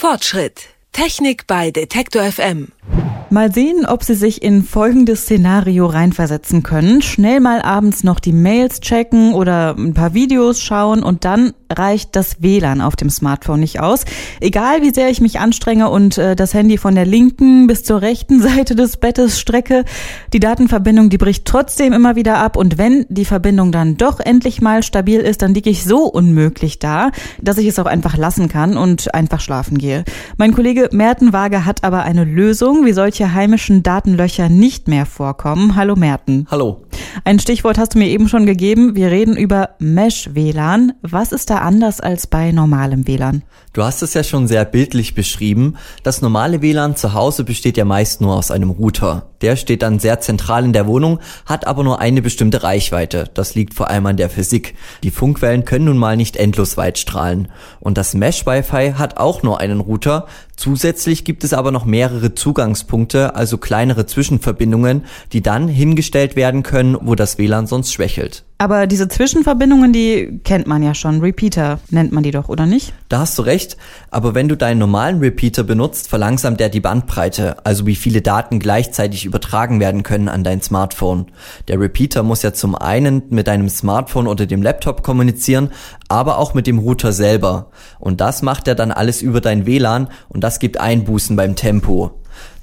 Fortschritt. Technik bei Detektor FM. Mal sehen, ob Sie sich in folgendes Szenario reinversetzen können. Schnell mal abends noch die Mails checken oder ein paar Videos schauen und dann reicht das WLAN auf dem Smartphone nicht aus. Egal wie sehr ich mich anstrenge und äh, das Handy von der linken bis zur rechten Seite des Bettes strecke, die Datenverbindung, die bricht trotzdem immer wieder ab und wenn die Verbindung dann doch endlich mal stabil ist, dann liege ich so unmöglich da, dass ich es auch einfach lassen kann und einfach schlafen gehe. Mein Kollege Merten Waage hat aber eine Lösung, wie solche solche heimischen Datenlöcher nicht mehr vorkommen. Hallo Merten. Hallo. Ein Stichwort hast du mir eben schon gegeben. Wir reden über Mesh-WLAN. Was ist da anders als bei normalem WLAN? Du hast es ja schon sehr bildlich beschrieben. Das normale WLAN zu Hause besteht ja meist nur aus einem Router. Der steht dann sehr zentral in der Wohnung, hat aber nur eine bestimmte Reichweite. Das liegt vor allem an der Physik. Die Funkwellen können nun mal nicht endlos weit strahlen. Und das Mesh-Wi-Fi hat auch nur einen Router. Zusätzlich gibt es aber noch mehrere Zugangspunkte, also kleinere Zwischenverbindungen, die dann hingestellt werden können, wo das WLAN sonst schwächelt. Aber diese Zwischenverbindungen, die kennt man ja schon. Repeater nennt man die doch, oder nicht? Da hast du recht. Aber wenn du deinen normalen Repeater benutzt, verlangsamt der die Bandbreite, also wie viele Daten gleichzeitig übertragen werden können an dein Smartphone. Der Repeater muss ja zum einen mit deinem Smartphone oder dem Laptop kommunizieren, aber auch mit dem Router selber. Und das macht er dann alles über dein WLAN und das gibt Einbußen beim Tempo.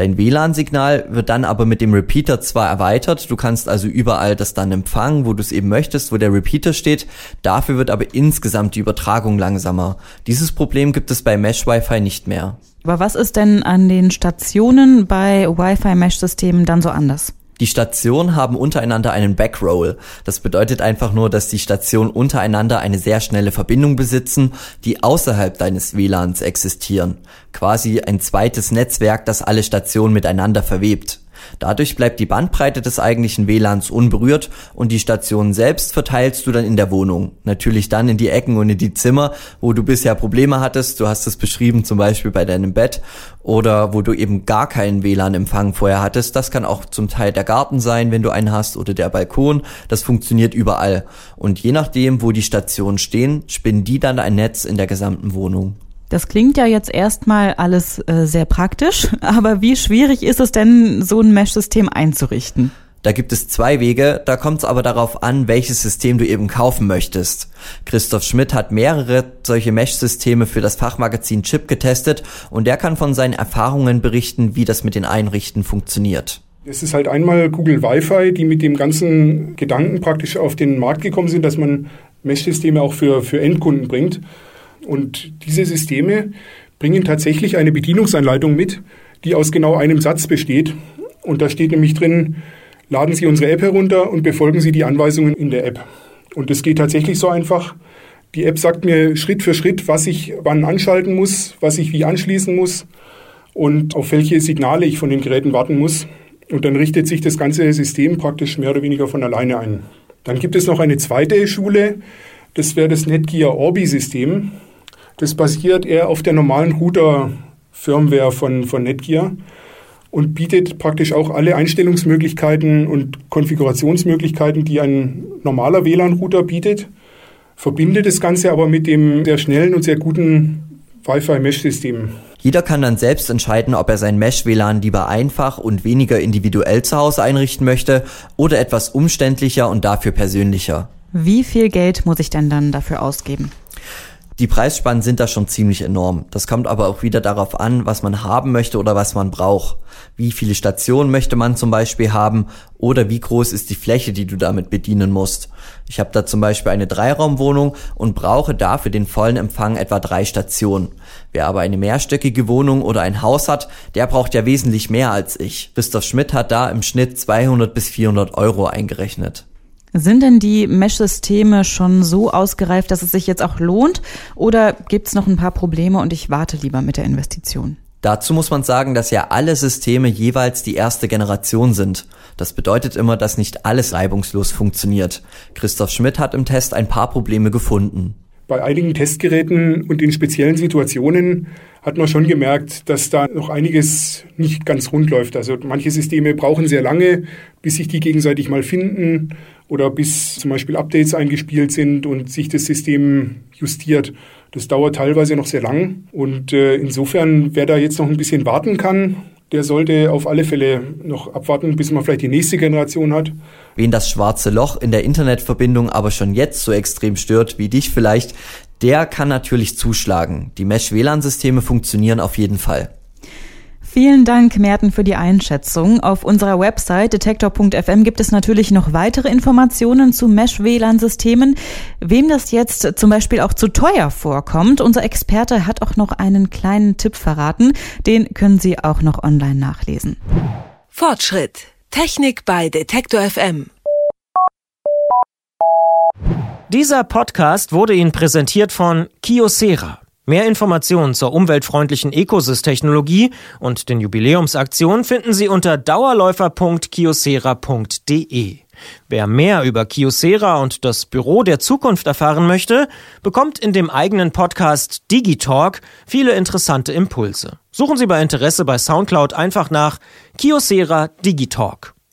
Dein WLAN-Signal wird dann aber mit dem Repeater zwar erweitert, du kannst also überall das dann empfangen, wo du es eben möchtest, wo der Repeater steht, dafür wird aber insgesamt die Übertragung langsamer. Dieses Problem gibt es bei Mesh Wi-Fi nicht mehr. Aber was ist denn an den Stationen bei Wi-Fi-Mesh-Systemen dann so anders? Die Stationen haben untereinander einen Backroll. Das bedeutet einfach nur, dass die Stationen untereinander eine sehr schnelle Verbindung besitzen, die außerhalb deines WLANs existieren. Quasi ein zweites Netzwerk, das alle Stationen miteinander verwebt. Dadurch bleibt die Bandbreite des eigentlichen WLANs unberührt und die Station selbst verteilst du dann in der Wohnung. Natürlich dann in die Ecken und in die Zimmer, wo du bisher Probleme hattest. Du hast es beschrieben, zum Beispiel bei deinem Bett oder wo du eben gar keinen WLAN-Empfang vorher hattest. Das kann auch zum Teil der Garten sein, wenn du einen hast oder der Balkon. Das funktioniert überall. Und je nachdem, wo die Stationen stehen, spinnen die dann ein Netz in der gesamten Wohnung. Das klingt ja jetzt erstmal alles äh, sehr praktisch, aber wie schwierig ist es denn, so ein Mesh-System einzurichten? Da gibt es zwei Wege, da kommt es aber darauf an, welches System du eben kaufen möchtest. Christoph Schmidt hat mehrere solche Mesh-Systeme für das Fachmagazin Chip getestet und der kann von seinen Erfahrungen berichten, wie das mit den Einrichten funktioniert. Es ist halt einmal Google Wi-Fi, die mit dem ganzen Gedanken praktisch auf den Markt gekommen sind, dass man Mesh-Systeme auch für, für Endkunden bringt. Und diese Systeme bringen tatsächlich eine Bedienungsanleitung mit, die aus genau einem Satz besteht. Und da steht nämlich drin, laden Sie unsere App herunter und befolgen Sie die Anweisungen in der App. Und das geht tatsächlich so einfach. Die App sagt mir Schritt für Schritt, was ich wann anschalten muss, was ich wie anschließen muss und auf welche Signale ich von den Geräten warten muss. Und dann richtet sich das ganze System praktisch mehr oder weniger von alleine ein. Dann gibt es noch eine zweite Schule, das wäre das Netgear Orbi-System. Das basiert eher auf der normalen Router-Firmware von, von Netgear und bietet praktisch auch alle Einstellungsmöglichkeiten und Konfigurationsmöglichkeiten, die ein normaler WLAN-Router bietet, verbindet das Ganze aber mit dem sehr schnellen und sehr guten Wi-Fi-Mesh-System. Jeder kann dann selbst entscheiden, ob er sein Mesh-WLAN lieber einfach und weniger individuell zu Hause einrichten möchte oder etwas umständlicher und dafür persönlicher. Wie viel Geld muss ich denn dann dafür ausgeben? Die Preisspannen sind da schon ziemlich enorm. Das kommt aber auch wieder darauf an, was man haben möchte oder was man braucht. Wie viele Stationen möchte man zum Beispiel haben oder wie groß ist die Fläche, die du damit bedienen musst. Ich habe da zum Beispiel eine Dreiraumwohnung und brauche dafür den vollen Empfang etwa drei Stationen. Wer aber eine mehrstöckige Wohnung oder ein Haus hat, der braucht ja wesentlich mehr als ich. Christoph Schmidt hat da im Schnitt 200 bis 400 Euro eingerechnet. Sind denn die Mesh-Systeme schon so ausgereift, dass es sich jetzt auch lohnt? Oder gibt es noch ein paar Probleme und ich warte lieber mit der Investition? Dazu muss man sagen, dass ja alle Systeme jeweils die erste Generation sind. Das bedeutet immer, dass nicht alles reibungslos funktioniert. Christoph Schmidt hat im Test ein paar Probleme gefunden. Bei einigen Testgeräten und in speziellen Situationen hat man schon gemerkt, dass da noch einiges nicht ganz rund läuft. Also manche Systeme brauchen sehr lange, bis sich die gegenseitig mal finden oder bis zum Beispiel Updates eingespielt sind und sich das System justiert. Das dauert teilweise noch sehr lang und äh, insofern, wer da jetzt noch ein bisschen warten kann, der sollte auf alle Fälle noch abwarten, bis man vielleicht die nächste Generation hat. Wen das schwarze Loch in der Internetverbindung aber schon jetzt so extrem stört wie dich vielleicht, der kann natürlich zuschlagen. Die Mesh-WLAN-Systeme funktionieren auf jeden Fall. Vielen Dank, Merten, für die Einschätzung. Auf unserer Website detektor.fm gibt es natürlich noch weitere Informationen zu Mesh-WLAN-Systemen. Wem das jetzt zum Beispiel auch zu teuer vorkommt, unser Experte hat auch noch einen kleinen Tipp verraten. Den können Sie auch noch online nachlesen. Fortschritt. Technik bei Detektor FM. Dieser Podcast wurde Ihnen präsentiert von Kiosera. Mehr Informationen zur umweltfreundlichen Ecosys-Technologie und den Jubiläumsaktionen finden Sie unter dauerläufer.kiosera.de. Wer mehr über Kiosera und das Büro der Zukunft erfahren möchte, bekommt in dem eigenen Podcast Digitalk viele interessante Impulse. Suchen Sie bei Interesse bei Soundcloud einfach nach Kiosera Digitalk.